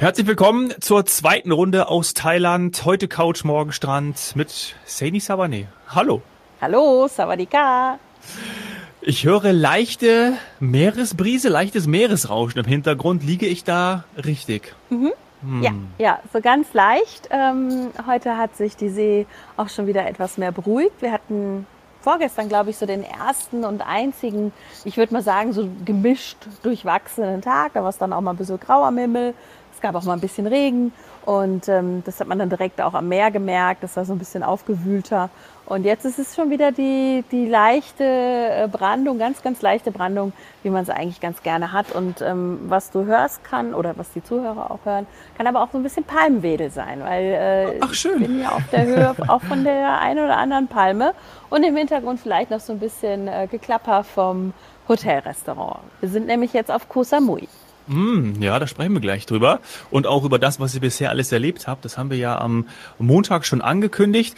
Herzlich willkommen zur zweiten Runde aus Thailand. Heute Couch, morgen Strand mit Saini Savane. Hallo. Hallo, Savadika. Ich höre leichte Meeresbrise, leichtes Meeresrauschen im Hintergrund. Liege ich da richtig? Mhm. Hm. Ja, ja, so ganz leicht. Ähm, heute hat sich die See auch schon wieder etwas mehr beruhigt. Wir hatten vorgestern, glaube ich, so den ersten und einzigen, ich würde mal sagen, so gemischt durchwachsenen Tag. Da war es dann auch mal ein bisschen grauer am Himmel, es gab auch mal ein bisschen Regen und ähm, das hat man dann direkt auch am Meer gemerkt. Das war so ein bisschen aufgewühlter. Und jetzt ist es schon wieder die, die leichte äh, Brandung, ganz, ganz leichte Brandung, wie man es eigentlich ganz gerne hat. Und ähm, was du hörst kann, oder was die Zuhörer auch hören, kann aber auch so ein bisschen Palmwedel sein, weil äh, Ach, schön. ich bin ja auf der Höhe auch von der einen oder anderen Palme. Und im Hintergrund vielleicht noch so ein bisschen äh, Geklapper vom Hotelrestaurant. Wir sind nämlich jetzt auf Koh Samui. Mm, ja, da sprechen wir gleich drüber. Und auch über das, was ihr bisher alles erlebt habt. Das haben wir ja am Montag schon angekündigt.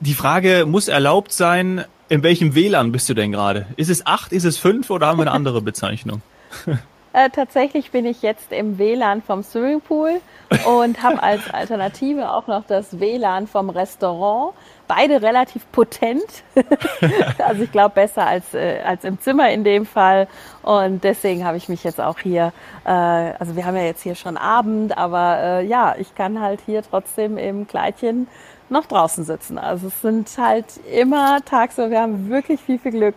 Die Frage muss erlaubt sein, in welchem WLAN bist du denn gerade? Ist es acht, ist es fünf oder haben wir eine andere Bezeichnung? Äh, tatsächlich bin ich jetzt im WLAN vom Swimmingpool und habe als Alternative auch noch das WLAN vom Restaurant. Beide relativ potent. also ich glaube besser als, äh, als im Zimmer in dem Fall. Und deswegen habe ich mich jetzt auch hier, äh, also wir haben ja jetzt hier schon Abend, aber äh, ja, ich kann halt hier trotzdem im Kleidchen noch draußen sitzen. Also es sind halt immer tagsüber, wir haben wirklich viel, viel Glück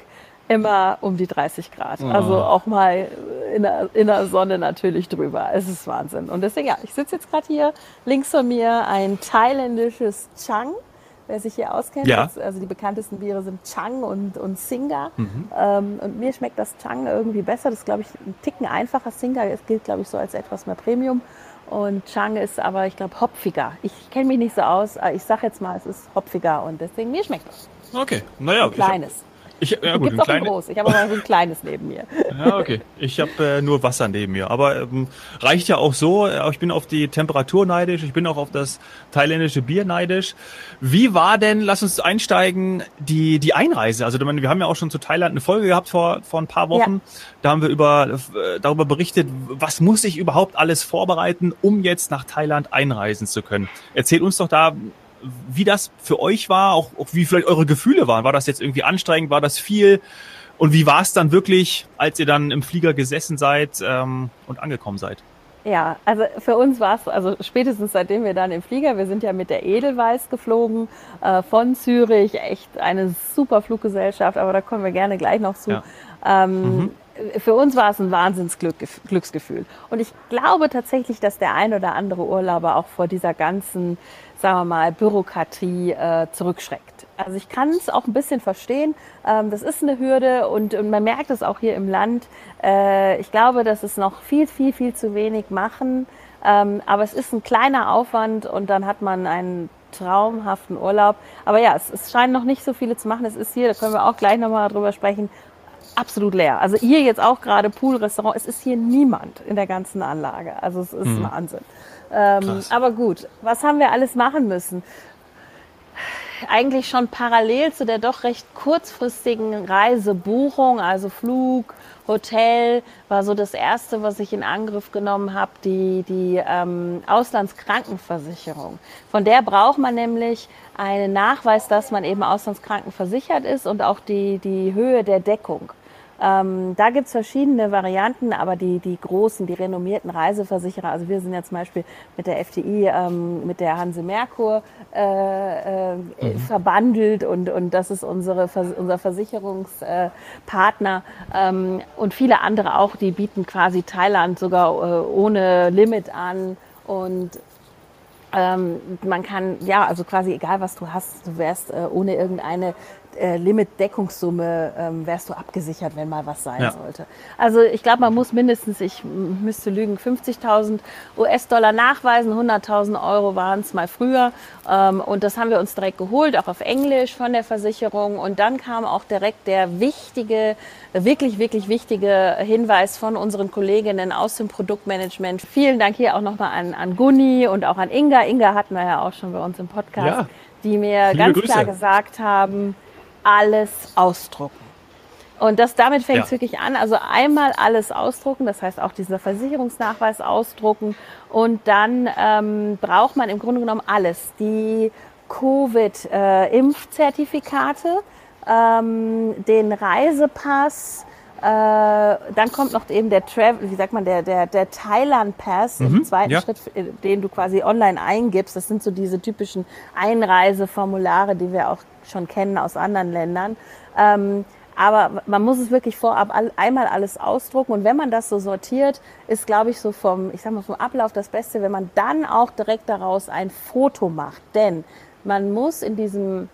immer um die 30 Grad. Oh. Also auch mal in der, in der Sonne natürlich drüber. Es ist Wahnsinn. Und deswegen, ja, ich sitze jetzt gerade hier links von mir ein thailändisches Chang. Wer sich hier auskennt, ja. das, also die bekanntesten Biere sind Chang und, und Singa. Mhm. Ähm, und mir schmeckt das Chang irgendwie besser. Das ist, glaube ich, ein Ticken einfacher. Singa es gilt, glaube ich, so als etwas mehr Premium. Und Chang ist aber, ich glaube, hopfiger. Ich kenne mich nicht so aus. Ich sage jetzt mal, es ist hopfiger und deswegen mir schmeckt das. Okay, naja. Ein kleines. Ich, ja gut, Gibt's auch ein groß. Ich habe aber so ein kleines neben mir. Ja, okay. Ich habe äh, nur Wasser neben mir. Aber ähm, reicht ja auch so. Ich bin auf die Temperatur neidisch. Ich bin auch auf das thailändische Bier neidisch. Wie war denn, lass uns einsteigen, die, die Einreise? Also wir haben ja auch schon zu Thailand eine Folge gehabt vor, vor ein paar Wochen. Ja. Da haben wir über, äh, darüber berichtet, was muss ich überhaupt alles vorbereiten, um jetzt nach Thailand einreisen zu können. Erzähl uns doch da wie das für euch war, auch, auch wie vielleicht eure Gefühle waren. War das jetzt irgendwie anstrengend? War das viel? Und wie war es dann wirklich, als ihr dann im Flieger gesessen seid ähm, und angekommen seid? Ja, also für uns war es, also spätestens seitdem wir dann im Flieger, wir sind ja mit der Edelweiß geflogen äh, von Zürich, echt eine super Fluggesellschaft, aber da kommen wir gerne gleich noch zu. Ja. Ähm, mhm. Für uns war es ein Wahnsinnsglücksgefühl. Und ich glaube tatsächlich, dass der ein oder andere Urlauber auch vor dieser ganzen sagen wir mal, Bürokratie äh, zurückschreckt. Also ich kann es auch ein bisschen verstehen. Ähm, das ist eine Hürde und, und, man merkt es auch hier im Land. Äh, ich glaube, dass es noch viel, viel, viel zu wenig machen. Ähm, aber es ist ein kleiner Aufwand und dann hat man einen traumhaften Urlaub. Aber ja, es, es scheint noch nicht so viele zu machen. Es ist hier, da können wir auch gleich nochmal drüber sprechen, absolut leer. Also hier jetzt auch gerade Pool, Restaurant, es ist hier niemand in der ganzen Anlage. Also es ist mhm. Wahnsinn. Ähm, aber gut, was haben wir alles machen müssen? Eigentlich schon parallel zu der doch recht kurzfristigen Reisebuchung, also Flug, Hotel, war so das erste, was ich in Angriff genommen habe, die, die ähm, Auslandskrankenversicherung. Von der braucht man nämlich einen Nachweis, dass man eben auslandskrankenversichert ist und auch die, die Höhe der Deckung. Ähm, da gibt's verschiedene Varianten, aber die, die großen, die renommierten Reiseversicherer, also wir sind ja zum Beispiel mit der FDI, ähm, mit der Hanse Merkur äh, äh, mhm. verbandelt und, und das ist unsere, unser Versicherungspartner ähm, und viele andere auch, die bieten quasi Thailand sogar äh, ohne Limit an und ähm, man kann, ja, also quasi egal was du hast, du wärst äh, ohne irgendeine äh, Limit-Deckungssumme ähm, wärst du abgesichert, wenn mal was sein ja. sollte. Also ich glaube, man muss mindestens, ich müsste lügen, 50.000 US-Dollar nachweisen, 100.000 Euro waren es mal früher. Ähm, und das haben wir uns direkt geholt, auch auf Englisch von der Versicherung. Und dann kam auch direkt der wichtige, wirklich, wirklich wichtige Hinweis von unseren Kolleginnen aus dem Produktmanagement. Vielen Dank hier auch nochmal an, an Gunni und auch an Inga. Inga hatten wir ja auch schon bei uns im Podcast. Ja die mir Liebe ganz Grüße. klar gesagt haben, alles ausdrucken. Und das damit fängt es ja. wirklich an. Also einmal alles ausdrucken, das heißt auch dieser Versicherungsnachweis ausdrucken. Und dann ähm, braucht man im Grunde genommen alles. Die Covid-Impfzertifikate, äh, ähm, den Reisepass, äh, dann kommt noch eben der Travel, wie sagt man, der, der, der Thailand Pass mhm, im zweiten ja. Schritt, den du quasi online eingibst. Das sind so diese typischen Einreiseformulare, die wir auch schon kennen aus anderen Ländern. Ähm, aber man muss es wirklich vorab einmal alles ausdrucken. Und wenn man das so sortiert, ist, glaube ich, so vom, ich sag mal, vom Ablauf das Beste, wenn man dann auch direkt daraus ein Foto macht. Denn man muss in diesem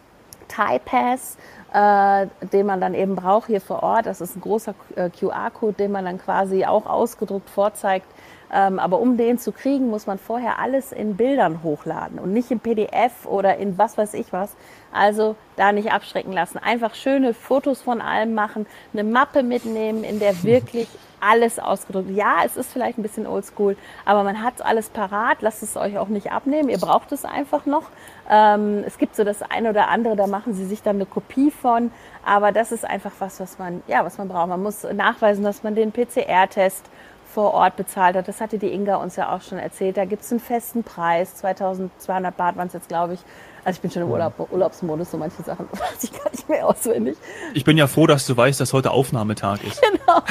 Thai Pass äh, den man dann eben braucht hier vor Ort. Das ist ein großer äh, QR-Code, den man dann quasi auch ausgedruckt vorzeigt. Ähm, aber um den zu kriegen, muss man vorher alles in Bildern hochladen und nicht in PDF oder in was weiß ich was. Also da nicht abschrecken lassen. Einfach schöne Fotos von allem machen, eine Mappe mitnehmen, in der wirklich alles ausgedruckt. Ja, es ist vielleicht ein bisschen oldschool, aber man hat alles parat. Lasst es euch auch nicht abnehmen. Ihr braucht es einfach noch. Ähm, es gibt so das eine oder andere, da machen sie sich dann eine Kopie von. Aber das ist einfach was, was man, ja, was man braucht. Man muss nachweisen, dass man den PCR-Test vor Ort bezahlt hat. Das hatte die Inga uns ja auch schon erzählt. Da gibt es einen festen Preis. 2200 Baht waren es jetzt, glaube ich. Also ich bin schon im Urlaub, Urlaubsmodus, so manche Sachen weiß ich gar nicht mehr auswendig. Ich bin ja froh, dass du weißt, dass heute Aufnahmetag ist. Genau.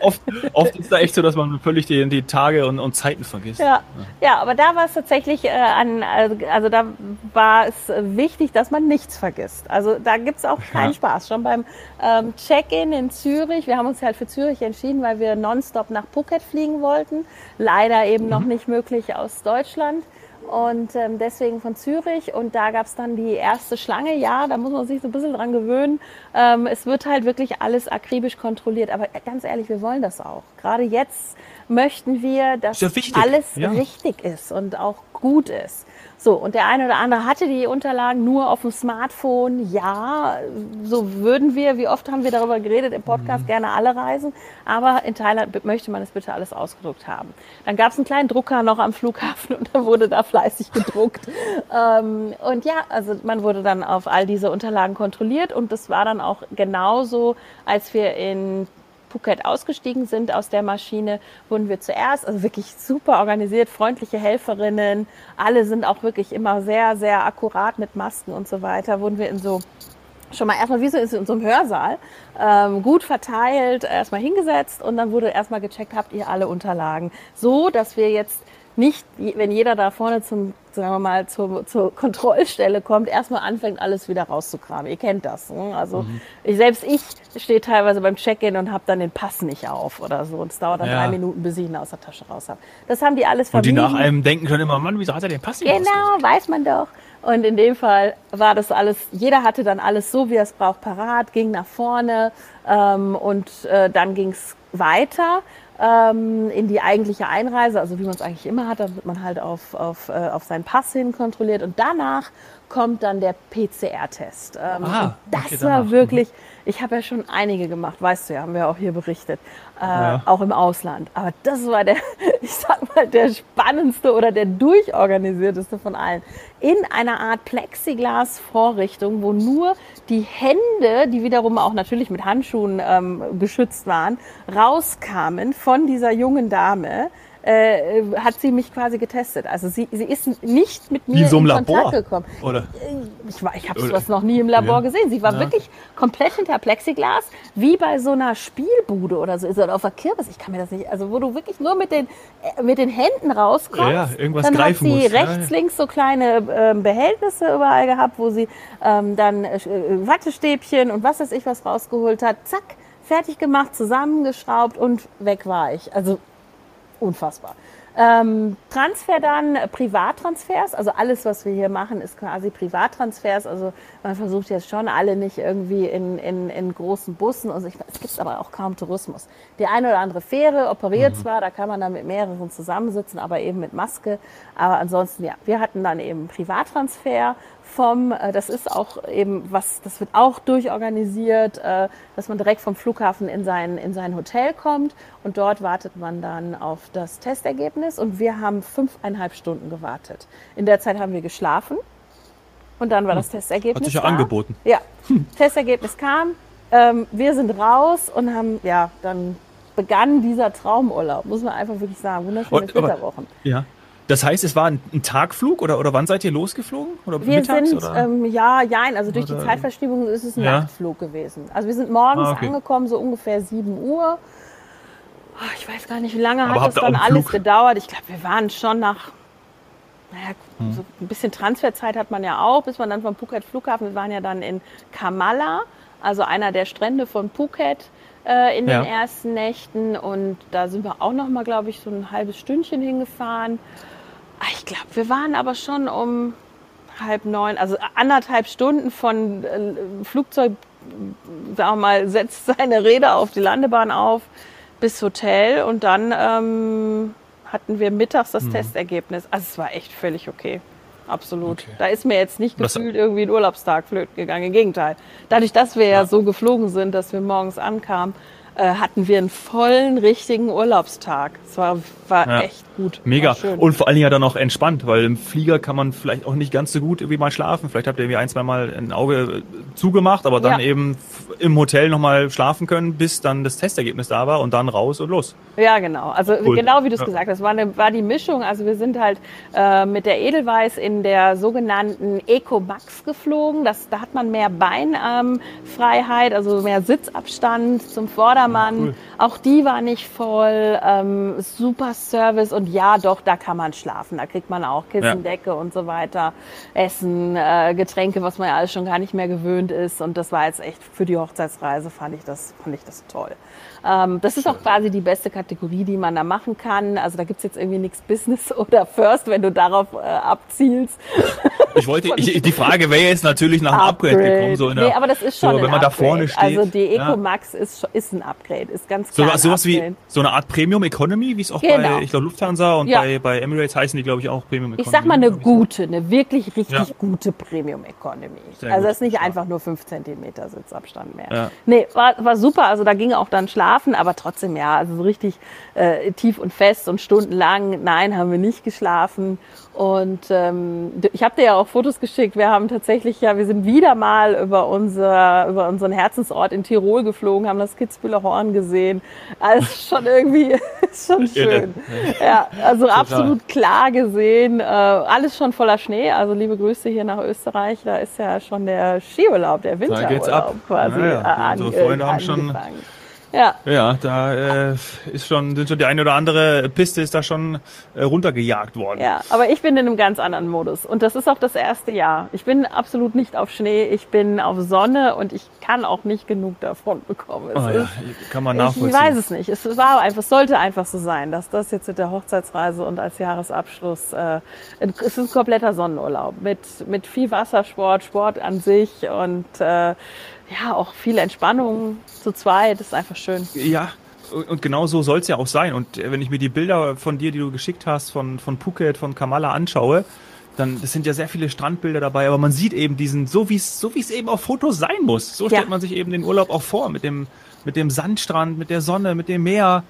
oft, oft ist da echt so, dass man völlig die, die Tage und, und Zeiten vergisst. Ja. ja. aber da war es tatsächlich äh, an, also, also da war es wichtig, dass man nichts vergisst. Also da gibt es auch keinen ja. Spaß. Schon beim ähm, Check-in in Zürich, wir haben uns halt für Zürich entschieden, weil wir nonstop nach Phuket fliegen wollten. Leider eben mhm. noch nicht möglich aus Deutschland und ähm, deswegen von Zürich. Und da gab es dann die erste Schlange. Ja, da muss man sich so ein bisschen dran gewöhnen. Ähm, es wird halt wirklich alles akribisch kontrolliert. Aber ganz ehrlich, wir wollen das auch. Gerade jetzt möchten wir, dass ja alles ja. richtig ist und auch gut ist. So, und der eine oder andere hatte die Unterlagen nur auf dem Smartphone. Ja, so würden wir, wie oft haben wir darüber geredet im Podcast, mhm. gerne alle reisen. Aber in Thailand möchte man es bitte alles ausgedruckt haben. Dann gab es einen kleinen Drucker noch am Flughafen und da wurde da fleißig gedruckt. ähm, und ja, also man wurde dann auf all diese Unterlagen kontrolliert und das war dann auch genauso, als wir in Phuket ausgestiegen sind aus der Maschine, wurden wir zuerst, also wirklich super organisiert, freundliche Helferinnen, alle sind auch wirklich immer sehr, sehr akkurat mit Masken und so weiter, wurden wir in so schon mal erstmal wie so in einem Hörsaal ähm, gut verteilt, erstmal hingesetzt und dann wurde erstmal gecheckt, habt ihr alle Unterlagen. So, dass wir jetzt nicht, wenn jeder da vorne zum, sagen wir mal, zur, zur Kontrollstelle kommt, erstmal anfängt, alles wieder rauszukramen. Ihr kennt das. Ne? Also mhm. ich, selbst ich stehe teilweise beim Check-in und habe dann den Pass nicht auf oder so. Und es dauert dann ja. drei Minuten, bis ich ihn aus der Tasche raus habe. Das haben die alles vermieden. Und die nach einem denken können immer, Mann, wieso hat er den Pass nicht Genau, weiß man doch. Und in dem Fall war das alles, jeder hatte dann alles so, wie er es braucht, parat, ging nach vorne ähm, und äh, dann ging es weiter ähm, in die eigentliche Einreise, also wie man es eigentlich immer hat, dann wird man halt auf, auf, äh, auf seinen Pass hin kontrolliert und danach kommt dann der PCR-Test. Ähm, ah, das okay, war wirklich, ich habe ja schon einige gemacht, weißt du ja, haben wir auch hier berichtet, äh, ja. auch im Ausland. Aber das war der, ich sag mal, der spannendste oder der durchorganisierteste von allen. In einer Art Plexiglas-Vorrichtung, wo nur die Hände, die wiederum auch natürlich mit Handschuhen ähm, geschützt waren, rauskamen von dieser jungen Dame äh, hat sie mich quasi getestet. Also sie, sie ist nicht mit mir so in Kontakt Labor? gekommen. Oder? Äh, ich, war, ich habe sowas noch nie im Labor ja. gesehen. Sie war ja. wirklich komplett hinter Plexiglas, wie bei so einer Spielbude oder so, oder auf der Kirmes. Ich kann mir das nicht, also wo du wirklich nur mit den, äh, mit den Händen rauskommst. Ja, irgendwas dann greifen hat sie muss. rechts, links so kleine äh, Behältnisse überall gehabt, wo sie ähm, dann äh, Wattestäbchen und was weiß ich was rausgeholt hat. Zack, fertig gemacht, zusammengeschraubt und weg war ich. Also unfassbar. Ähm, Transfer dann, äh, Privattransfers, also alles, was wir hier machen, ist quasi Privattransfers. Also man versucht jetzt schon alle nicht irgendwie in, in, in großen Bussen. Also ich, es gibt aber auch kaum Tourismus. Die eine oder andere Fähre operiert mhm. zwar, da kann man dann mit mehreren zusammensitzen, aber eben mit Maske. Aber ansonsten, ja, wir hatten dann eben Privattransfer vom, äh, das ist auch eben was, das wird auch durchorganisiert, äh, dass man direkt vom Flughafen in sein, in sein Hotel kommt und dort wartet man dann auf das Testergebnis und wir haben fünfeinhalb Stunden gewartet. In der Zeit haben wir geschlafen und dann war hm. das Testergebnis. Hat sich ja da. angeboten. Ja, hm. Testergebnis kam, ähm, wir sind raus und haben, ja, dann begann dieser Traumurlaub, muss man einfach wirklich sagen. Wunderschöne Winterwochen. Ja. Das heißt, es war ein, ein Tagflug oder, oder wann seid ihr losgeflogen? Oder Wir mittags, sind, oder? ähm, ja, jein, also durch die Oder- Zeitverschiebung ist es ein Ja. Nachtflug gewesen. Also wir sind morgens Ah, okay. angekommen, so ungefähr 7 Uhr. Ah, Ich weiß gar nicht, wie lange Aber hat das dann alles Flug? gedauert. Ich glaube, wir waren schon nach, naja, Hm. so ein bisschen Transferzeit hat man ja auch, bis man dann vom Phuket Flughafen, wir waren ja dann in Kamala, also einer der Strände von Phuket äh, in Ja. den ersten Nächten. Und da sind wir auch noch mal, glaube ich, so ein halbes Stündchen hingefahren. Ah, Ich glaube, wir waren aber schon um halb neun, also anderthalb Stunden von äh, Flugzeug, sagen wir mal, setzt seine Räder auf die Landebahn auf bis Hotel und dann ähm, hatten wir mittags das Testergebnis. Also es war echt völlig okay. Absolut. Okay. Da ist mir jetzt nicht Das- gefühlt irgendwie ein Urlaubstag flöten gegangen. Im Gegenteil. Dadurch, dass wir ja so geflogen sind, dass wir morgens ankamen, äh, hatten wir einen vollen, richtigen Urlaubstag. Es war, war Ja. echt gut. Mega. Und vor allen Dingen ja dann auch entspannt, weil im Flieger kann man vielleicht auch nicht ganz so gut irgendwie mal schlafen. Vielleicht habt ihr irgendwie ein, zwei Mal ein Auge äh, zugemacht, aber dann Ja. eben im Hotel nochmal schlafen können, bis dann das Testergebnis da war und dann raus und los. Ja, genau. Also Cool. genau wie du es Ja. gesagt hast, war, eine, war die Mischung. Also wir sind halt äh, mit der Edelweiß in der sogenannten Eco Max geflogen. Das, da hat man mehr Beinfreiheit, also mehr Sitzabstand zum Vordermann. cool. Auch die war nicht voll. Ähm, super Service und ja, doch, da kann man schlafen. Da kriegt man auch Kissen, Decke und so weiter. Essen, äh, Getränke, was man ja alles schon gar nicht mehr gewöhnt ist. Und das war jetzt echt für die Hochzeitsreise fand ich das, fand ich das toll. Ähm, das ist auch quasi die beste Kategorie, die man da machen kann. Also da gibt's jetzt irgendwie nichts Business oder First, wenn du darauf äh, abzielst. Ich wollte, ich, die Frage wäre jetzt natürlich nach einem Upgrade, gekommen. So in der, nee, aber das ist schon so, wenn man da Upgrade. vorne steht. Also die ja. Eco Max ist, schon- ist ein Upgrade, ist ganz So, klar ein sowas wie Upgrade. so eine Art Premium Economy, wie es auch Genau. bei, ich glaube, Lufthansa und Ja. bei, bei Emirates heißen die, glaube ich, auch Premium Economy. Ich sag mal eine so. gute, eine wirklich richtig Ja. gute Premium Economy. Sehr also das ist nicht einfach nur 5 cm Sitzabstand mehr. Ja. Nee, war, war super. Also da ging auch dann schlafen, aber trotzdem ja, also so richtig äh, tief und fest und stundenlang, nein, haben wir nicht geschlafen. Und ähm, ich habe dir ja auch Fotos geschickt. Wir haben tatsächlich ja, wir sind wieder mal über unser über unseren Herzensort in Tirol geflogen, haben das Kitzbüheler Horn gesehen. Also schon irgendwie ist schon schön. Ja, also absolut klar gesehen. Äh, alles schon voller Schnee. Also liebe Grüße hier nach Österreich. Da ist ja schon der Skiurlaub, der Winterurlaub quasi. Ja, ja. äh, Unsere Freunde haben schon-. Ja, Ja, da äh, ist schon, sind schon die eine oder andere Piste ist da schon äh, runtergejagt worden. ja, aber ich bin in einem ganz anderen Modus. Und das ist auch das erste Jahr. Ich bin absolut nicht auf Schnee, ich bin auf Sonne und ich kann auch nicht genug davon bekommen. Oh, ja, ist, kann man ich nachvollziehen. weiß es nicht. Es war einfach, es sollte einfach so sein, dass das jetzt mit der Hochzeitsreise und als Jahresabschluss, äh, es ist ein kompletter Sonnenurlaub mit, mit viel Wassersport, Sport an sich und äh, ja, auch viel Entspannung zu zweit. Das ist einfach schön. Ja, und genau so soll es ja auch sein. Und äh, wenn ich mir die Bilder von dir, die du geschickt hast, von, von Phuket, von Kamala anschaue, dann das sind ja sehr viele Strandbilder dabei, aber man sieht eben diesen, so wie es so wie es eben auf Fotos sein muss. So Ja. stellt man sich eben den Urlaub auch vor, mit dem, mit dem Sandstrand, mit der Sonne, mit dem Meer,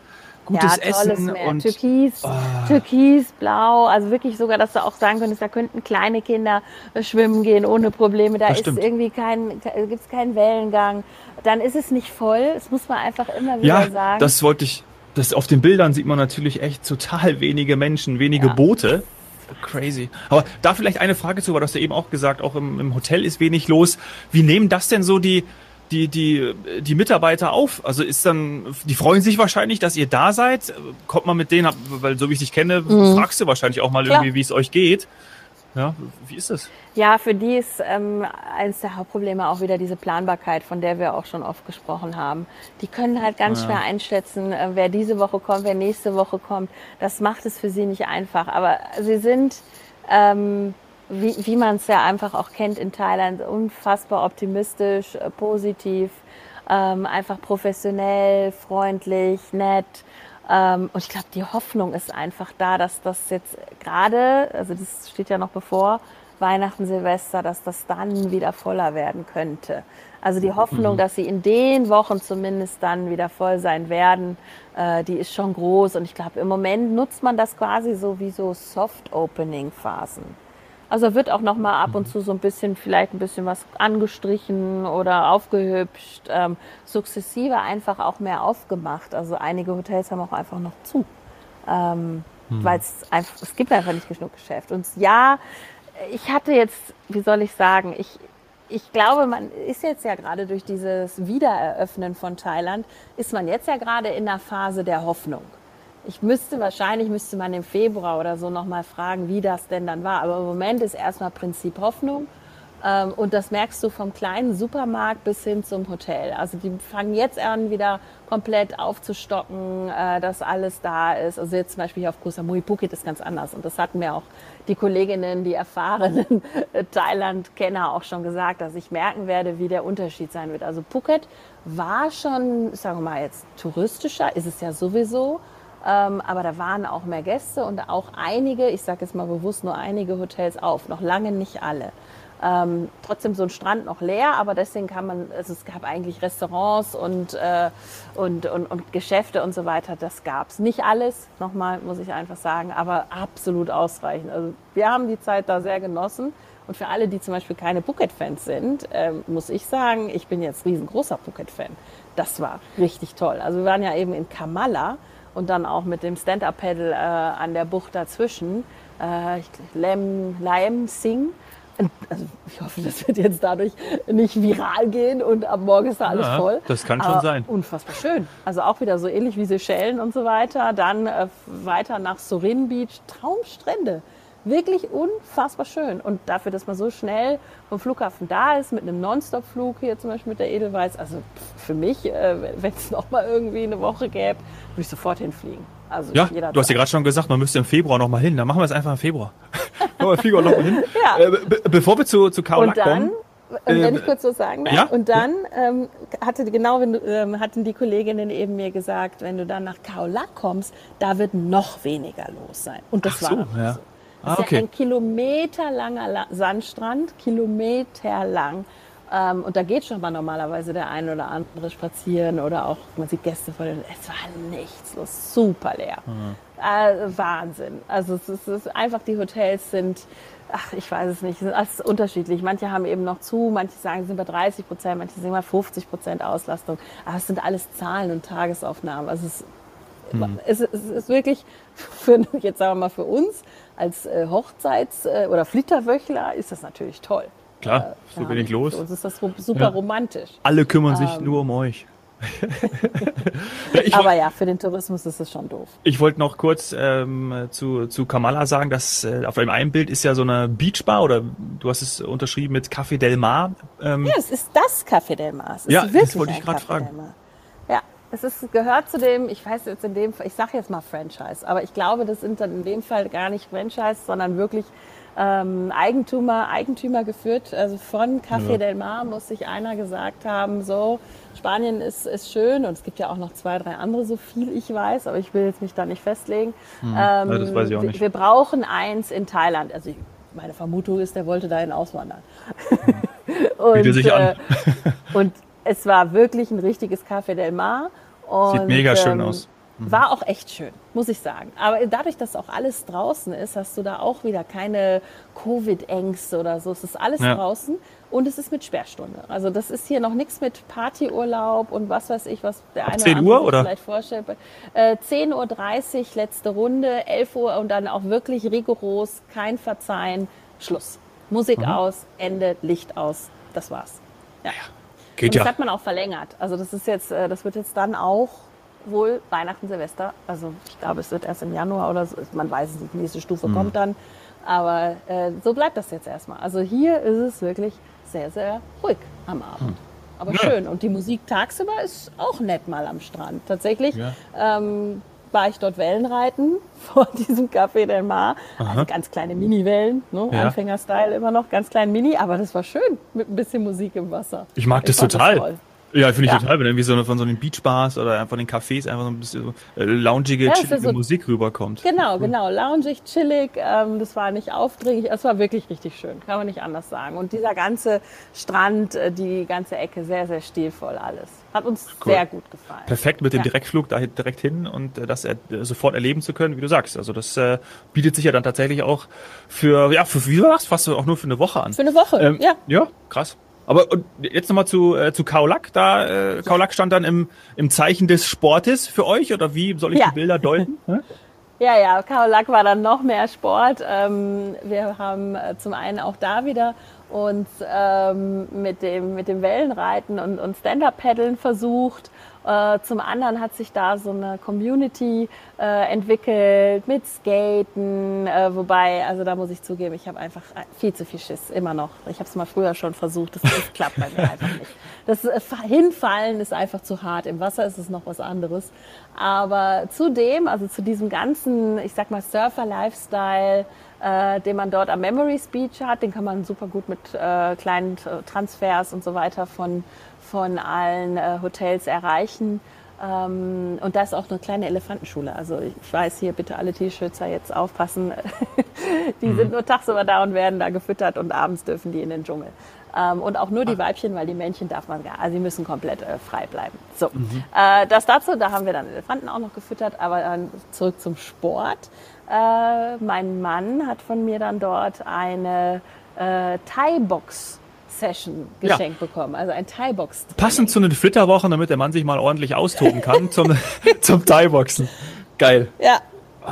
gutes ja, Essen Meer. und Türkis, Türkis, blau, also wirklich sogar, dass du auch sagen könntest, da könnten kleine Kinder schwimmen gehen ohne Probleme. Da Das ist stimmt. irgendwie kein, gibt es keinen Wellengang. Dann ist es nicht voll. Das muss man einfach immer wieder ja, sagen. das wollte ich. Das auf den Bildern sieht man natürlich echt total wenige Menschen, wenige Ja. Boote. Crazy. Aber da vielleicht eine Frage zu, weil du hast ja eben auch gesagt, auch im, im Hotel ist wenig los. Wie nehmen das denn so die, die, die, die Mitarbeiter auf? Also ist dann, die freuen sich wahrscheinlich, dass ihr da seid. Kommt man mit denen, weil so wie ich dich kenne, fragst du wahrscheinlich auch mal Mhm. Klar. irgendwie, wie es euch geht. Ja, wie ist das? Ja, für die ist ähm, eines der Hauptprobleme auch wieder diese Planbarkeit, von der wir auch schon oft gesprochen haben. Die können halt ganz schwer einschätzen, äh, wer diese Woche kommt, wer nächste Woche kommt. Das macht es für sie nicht einfach. Aber sie sind, ähm, wie, wie man es ja einfach auch kennt in Thailand, unfassbar optimistisch, äh, positiv, ähm, einfach professionell, freundlich, nett. Ähm, und ich glaube, die Hoffnung ist einfach da, dass das jetzt gerade, also das steht ja noch bevor, Weihnachten, Silvester, dass das dann wieder voller werden könnte. Also die Hoffnung, dass sie in den Wochen zumindest dann wieder voll sein werden, äh, die ist schon groß. Und ich glaube, im Moment nutzt man das quasi so wie so Soft-Opening-Phasen. Also wird auch noch mal ab und zu so ein bisschen, vielleicht ein bisschen was angestrichen oder aufgehübscht, ähm, sukzessive einfach auch mehr aufgemacht. Also einige Hotels haben auch einfach noch zu, ähm, hm. weil es einfach, es gibt einfach nicht genug Geschäft. Und ja, ich hatte jetzt, wie soll ich sagen, ich, ich glaube, man ist jetzt ja gerade durch dieses Wiedereröffnen von Thailand, ist man jetzt ja gerade in der Phase der Hoffnung. Ich müsste wahrscheinlich müsste man im Februar oder so noch mal fragen, wie das denn dann war. Aber im Moment ist erstmal Prinzip Hoffnung. Ähm, und das merkst du vom kleinen Supermarkt bis hin zum Hotel. Also die fangen jetzt an, wieder komplett aufzustocken, äh, dass alles da ist. Also jetzt zum Beispiel hier auf Koh Samui Phuket ist ganz anders. Und das hatten mir auch die Kolleginnen, die erfahrenen Thailand-Kenner auch schon gesagt, dass ich merken werde, wie der Unterschied sein wird. Also Phuket war schon, sagen wir mal jetzt touristischer, ist es ja sowieso. Ähm, aber da waren auch mehr Gäste und auch einige, ich sage jetzt mal bewusst nur einige Hotels auf, noch lange nicht alle. Ähm, trotzdem so ein Strand noch leer, aber deswegen kann man, also es gab eigentlich Restaurants und, äh, und, und, und Geschäfte und so weiter, das gab's Nicht alles, nochmal muss ich einfach sagen, aber absolut ausreichend. Also wir haben die Zeit da sehr genossen. Und für alle, die zum Beispiel keine Phuket-Fans sind, äh, muss ich sagen, ich bin jetzt riesengroßer Phuket-Fan. Das war richtig toll. Also wir waren ja eben in Kamala und dann auch mit dem Stand-Up-Pedal äh, an der Bucht dazwischen. Äh, Lem, Lem Sing. Also ich hoffe, das wird jetzt dadurch nicht viral gehen und ab morgen ist da alles ja, voll. Das kann schon Aber sein. Unfassbar schön. Also auch wieder so ähnlich wie Seychellen und so weiter. Dann äh, weiter nach Sorin Beach. Traumstrände wirklich unfassbar schön. Und dafür, dass man so schnell vom Flughafen da ist, mit einem Nonstop-Flug hier zum Beispiel mit der Edelweiß, also für mich, äh, wenn es noch mal irgendwie eine Woche gäbe, würde ich sofort hinfliegen. Also ja, du hast ja gerade schon gesagt, man müsste im Februar noch mal hin. Dann machen wir es einfach im Februar. Machen wir Februar noch mal hin. ja. Äh, be bevor wir zu, zu Kaolak kommen. Und wenn ich kurz so sagen darf. Ja? Und dann ähm, hatte genau ähm, hatten die Kolleginnen eben mir gesagt, wenn du dann nach Kaolak kommst, da wird noch weniger los sein. Und das Ach war so, ja. so. Das ah, okay. ist ja ein kilometerlanger Sandstrand, kilometerlang. Ähm, und da geht schon mal normalerweise der ein oder andere spazieren oder auch, man sieht Gäste vor den, es war nichts los, super leer. Mhm. Äh, Wahnsinn. Also es ist, es ist, einfach, die Hotels sind, ach, ich weiß es nicht, sind alles unterschiedlich. Manche haben eben noch zu, manche sagen, sind bei 30 Prozent, manche sagen bei 50 Prozent Auslastung. Aber es sind alles Zahlen und Tagesaufnahmen. Also es, mhm. es, es ist wirklich, für, jetzt sagen wir mal für uns, als äh, Hochzeits- äh, oder Flitterwöchler ist das natürlich toll. Klar, äh, so bin ich los. Für uns ist das super ja. romantisch. Alle kümmern sich ähm. nur um euch. ja, Aber ja, für den Tourismus ist es schon doof. Ich wollte noch kurz ähm, zu, zu Kamala sagen, dass äh, auf einem einen Bild ist ja so eine Beachbar oder du hast es unterschrieben mit Café Del Mar. Ähm, ja, es ist das Café Del Mar. Es ja, das wollte ich gerade fragen. Es ist, gehört zu dem, ich weiß jetzt in dem Fall, ich sage jetzt mal Franchise, aber ich glaube, das sind dann in dem Fall gar nicht Franchise, sondern wirklich ähm, Eigentümer, Eigentümer geführt. Also von Café ja. del Mar muss sich einer gesagt haben, so, Spanien ist, ist schön und es gibt ja auch noch zwei, drei andere, so viel ich weiß, aber ich will jetzt mich da nicht festlegen. Hm. Ähm, ja, das weiß ich auch nicht. Wir, brauchen eins in Thailand. Also ich, meine Vermutung ist, der wollte dahin auswandern. und, Bietet sich an. Äh, und es war wirklich ein richtiges Café del Mar. Und, Sieht mega schön ähm, aus. Mhm. War auch echt schön, muss ich sagen. Aber dadurch, dass auch alles draußen ist, hast du da auch wieder keine Covid-Ängste oder so. Es ist alles ja. draußen und es ist mit Sperrstunde. Also das ist hier noch nichts mit Partyurlaub und was weiß ich, was der eine 10 Uhr, oder? vielleicht vorstellt. Äh, 10.30 Uhr letzte Runde, 11 Uhr und dann auch wirklich rigoros, kein Verzeihen, Schluss. Musik mhm. aus, Ende, Licht aus. Das war's. Ja. ja. Geht und das ja. hat man auch verlängert. Also das ist jetzt, äh, das wird jetzt dann auch wohl Weihnachten, Silvester. Also ich glaube, es wird erst im Januar oder so. Man weiß es nicht, die nächste Stufe mhm. kommt dann. Aber äh, so bleibt das jetzt erstmal. Also hier ist es wirklich sehr, sehr ruhig am Abend. Mhm. Aber ja. schön. Und die Musik tagsüber ist auch nett mal am Strand. Tatsächlich ja. ähm, war ich dort Wellenreiten vor diesem Café Del Mar. Also ganz kleine Mini-Wellen, ne? ja. Anfängerstyle immer noch, ganz klein Mini, aber das war schön mit ein bisschen Musik im Wasser. Ich mag das ich total. Das Ja, finde ich ja. total, wenn irgendwie so von so den Beachbars oder von den Cafés einfach so ein bisschen so, äh, loungige, ja, chillige so, Musik rüberkommt. Genau, genau. Loungig, chillig. Ähm, das war nicht aufdringlich. Es war wirklich richtig schön. Kann man nicht anders sagen. Und dieser ganze Strand, äh, die ganze Ecke, sehr, sehr stilvoll alles. Hat uns cool. sehr gut gefallen. Perfekt mit dem ja. Direktflug da direkt hin und äh, das äh, sofort erleben zu können, wie du sagst. Also das äh, bietet sich ja dann tatsächlich auch für, ja, für, wie war's? Fast auch nur für eine Woche an. Für eine Woche, ähm, ja. Ja, krass. Aber und jetzt nochmal zu, äh, zu Kaulak. Da äh, Kaulak stand dann im, im Zeichen des Sportes für euch oder wie soll ich ja. die Bilder deuten? Ja, ja, Kaulak war dann noch mehr Sport. Ähm, wir haben äh, zum einen auch da wieder uns ähm, mit, dem, mit dem Wellenreiten und, und Stand-Up-Paddeln versucht. Äh, zum anderen hat sich da so eine Community äh, entwickelt mit Skaten, äh, wobei, also da muss ich zugeben, ich habe einfach viel zu viel Schiss, immer noch. Ich habe es mal früher schon versucht, das, das klappt bei mir einfach nicht. Das äh, Hinfallen ist einfach zu hart. Im Wasser ist es noch was anderes. Aber zudem, also zu diesem ganzen, ich sag mal, Surfer-Lifestyle, äh, den man dort am Memories Beach hat. Den kann man super gut mit äh, kleinen Transfers und so weiter von von allen äh, Hotels erreichen. Ähm, und da ist auch eine kleine Elefantenschule. Also ich weiß hier, bitte alle T-Shirts jetzt aufpassen. die mhm. sind nur tagsüber da und werden da gefüttert und abends dürfen die in den Dschungel. Ähm, und auch nur die ah. Weibchen, weil die Männchen darf man gar, also sie müssen komplett äh, frei bleiben. So, mhm. äh, das dazu, da haben wir dann Elefanten auch noch gefüttert, aber dann zurück zum Sport. Äh, mein Mann hat von mir dann dort eine äh, Thai-Box Session geschenkt ja. bekommen, also ein Thai-Box. Passend zu den Flitterwochen, damit der Mann sich mal ordentlich austoben kann zum, zum Thai-Boxen. Geil. Ja,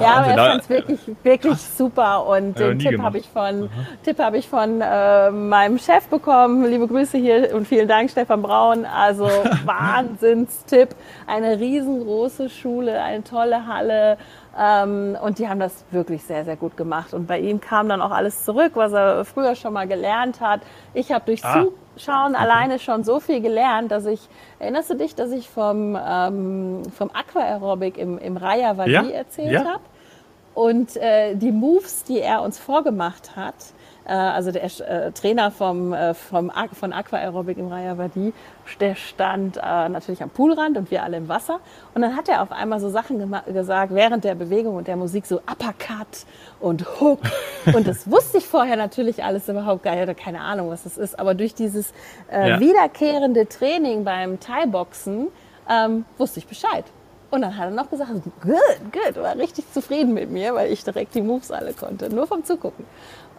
ja, aber er fand es wirklich, wirklich Krass. super und den Tipp habe ich von, Tipp habe ich von äh, meinem Chef bekommen. Liebe Grüße hier und vielen Dank, Stefan Braun. Also Wahnsinnstipp. Eine riesengroße Schule, eine tolle Halle, ähm, und die haben das wirklich sehr, sehr gut gemacht. Und bei ihm kam dann auch alles zurück, was er früher schon mal gelernt hat. Ich habe durch ah. Zuschauen okay. alleine schon so viel gelernt, dass ich, erinnerst du dich, dass ich vom, ähm, vom Aquaerobic im, im Raya Wadi ja? erzählt ja? habe? Und äh, die Moves, die er uns vorgemacht hat, also der äh, Trainer vom, äh, vom, von Aqua Aerobic im Rayavadi, der stand natürlich am Poolrand und wir alle im Wasser. Und dann hat er auf einmal so Sachen gesagt, während der Bewegung und der Musik, so Uppercut und Hook. Und das wusste ich vorher natürlich alles überhaupt gar nicht, hatte keine Ahnung, was das ist. Aber durch dieses äh, ja. wiederkehrende Training beim Thai-Boxen ähm, wusste ich Bescheid. Und dann hat er noch gesagt, good, good, war richtig zufrieden mit mir, weil ich direkt die Moves alle konnte, nur vom Zugucken.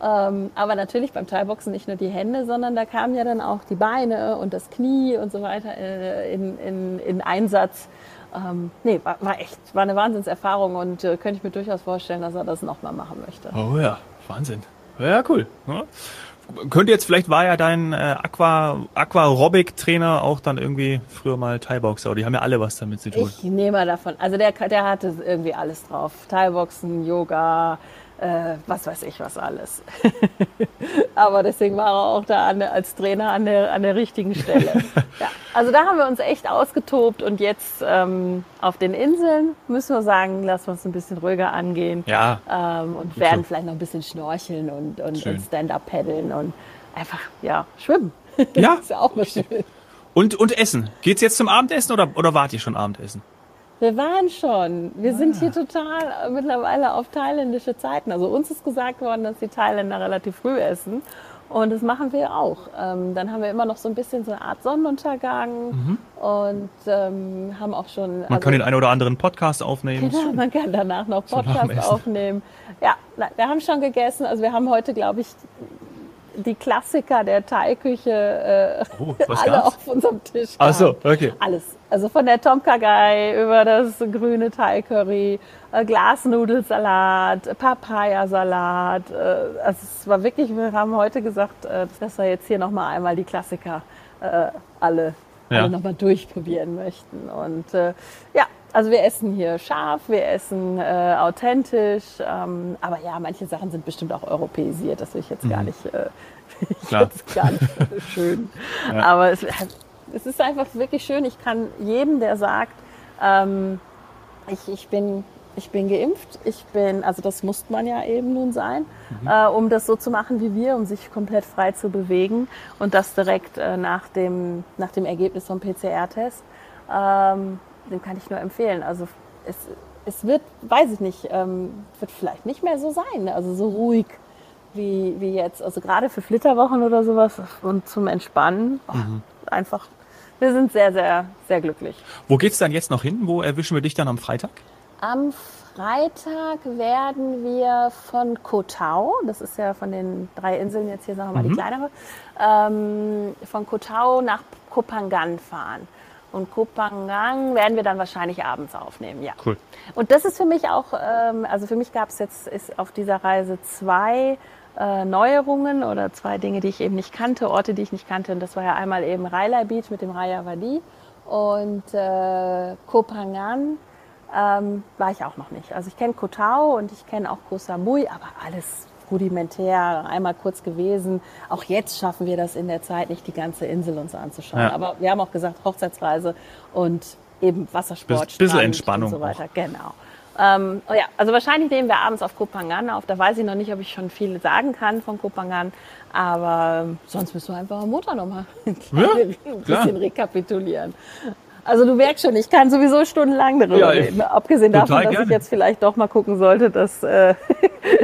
Ähm, aber natürlich beim Thai-Boxen nicht nur die Hände, sondern da kamen ja dann auch die Beine und das Knie und so weiter äh, in, in, in Einsatz. Ähm, nee, war, war, echt, war eine Wahnsinnserfahrung und äh, könnte ich mir durchaus vorstellen, dass er das nochmal machen möchte. Oh ja, Wahnsinn. Ja, cool. Ja. Könnte jetzt, vielleicht war ja dein äh, Aqua, Aquarobic-Trainer auch dann irgendwie früher mal Thai-Boxer. Die haben ja alle was damit zu tun. Ich nehme mal davon. Also der, der hatte irgendwie alles drauf. Thai-Boxen, Yoga, äh, was weiß ich was alles. Aber deswegen war er auch da an, als Trainer an der, an der richtigen Stelle. ja, also da haben wir uns echt ausgetobt und jetzt ähm, auf den Inseln müssen wir sagen, lassen wir uns ein bisschen ruhiger angehen. Ja. Ähm, und werden so. vielleicht noch ein bisschen schnorcheln und, und, und Stand-up paddeln und einfach, ja, schwimmen. Ja. ist ja auch mal schön. Und, und Essen. Geht's jetzt zum Abendessen oder, oder wart ihr schon Abendessen? Wir waren schon. Wir ah. sind hier total äh, mittlerweile auf thailändische Zeiten. Also uns ist gesagt worden, dass die Thailänder relativ früh essen. Und das machen wir auch. Ähm, dann haben wir immer noch so ein bisschen so eine Art Sonnenuntergang mhm. und ähm, haben auch schon. Man also, kann den einen oder anderen Podcast aufnehmen. Genau, man kann danach noch Podcast aufnehmen. Ja, wir haben schon gegessen. Also wir haben heute, glaube ich, die Klassiker der Thai-Küche äh, oh, alle gab's? auf unserem Tisch. Ach so, okay. Alles. Also von der Tom Kagai über das grüne Thai-Curry, äh, Glasnudelsalat, Papayasalat. Äh, also es war wirklich, wir haben heute gesagt, äh, dass wir jetzt hier nochmal einmal die Klassiker äh, alle, ja. alle nochmal durchprobieren möchten. Und äh, ja, also wir essen hier scharf, wir essen äh, authentisch, ähm, aber ja, manche Sachen sind bestimmt auch europäisiert, das will ich jetzt mhm. gar nicht, äh, jetzt gar nicht schön. Ja. Aber es, es ist einfach wirklich schön. Ich kann jedem, der sagt, ähm, ich, ich bin ich bin geimpft. Ich bin, also das muss man ja eben nun sein, mhm. äh, um das so zu machen wie wir, um sich komplett frei zu bewegen und das direkt äh, nach, dem, nach dem Ergebnis vom PCR-Test. Ähm, den kann ich nur empfehlen. Also es, es wird, weiß ich nicht, ähm, wird vielleicht nicht mehr so sein, ne? also so ruhig wie, wie jetzt. Also gerade für Flitterwochen oder sowas und zum Entspannen oh, mhm. einfach. Wir sind sehr, sehr, sehr glücklich. Wo geht's dann jetzt noch hin? Wo erwischen wir dich dann am Freitag? Am Freitag werden wir von Kotau, das ist ja von den drei Inseln jetzt hier, sagen wir mal mhm. die kleinere, ähm, von Kotau nach Kopangan fahren. Und Kopangan werden wir dann wahrscheinlich abends aufnehmen, ja. Cool. Und das ist für mich auch, ähm, also für mich gab es jetzt ist auf dieser Reise zwei äh, Neuerungen oder zwei Dinge, die ich eben nicht kannte, Orte, die ich nicht kannte. Und das war ja einmal eben Raila Beach mit dem Raya Wadi und äh, Kopangan ähm, war ich auch noch nicht. Also ich kenne Kotau und ich kenne auch Koh Samui, aber alles rudimentär, einmal kurz gewesen. Auch jetzt schaffen wir das in der Zeit nicht, die ganze Insel uns anzuschauen. Ja. Aber wir haben auch gesagt, Hochzeitsreise und eben Wassersport, bisschen Entspannung und so weiter. Auch. Genau. Ähm, oh ja, also wahrscheinlich nehmen wir abends auf Kopangan auf. Da weiß ich noch nicht, ob ich schon viel sagen kann von Kopangan. Aber ähm, sonst müssen wir einfach am Montag nochmal ja, ein bisschen rekapitulieren. Also du merkst schon, ich kann sowieso stundenlang darüber ja, reden. Abgesehen davon, dass gerne. ich jetzt vielleicht doch mal gucken sollte, dass äh,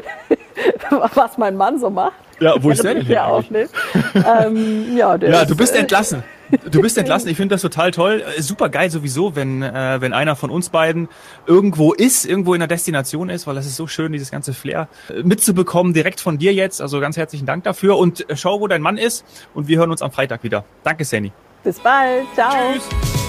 was mein Mann so macht. Ja, wo ist der denn hier aufnimmt. ähm, ja, ja, du bist äh, entlassen. Du bist entlassen. Ich finde das total toll. Äh, super geil sowieso, wenn äh, wenn einer von uns beiden irgendwo ist, irgendwo in der Destination ist, weil das ist so schön, dieses ganze Flair äh, mitzubekommen, direkt von dir jetzt. Also ganz herzlichen Dank dafür und schau, wo dein Mann ist und wir hören uns am Freitag wieder. Danke, Sani. Bis bald. Ciao. Tschüss.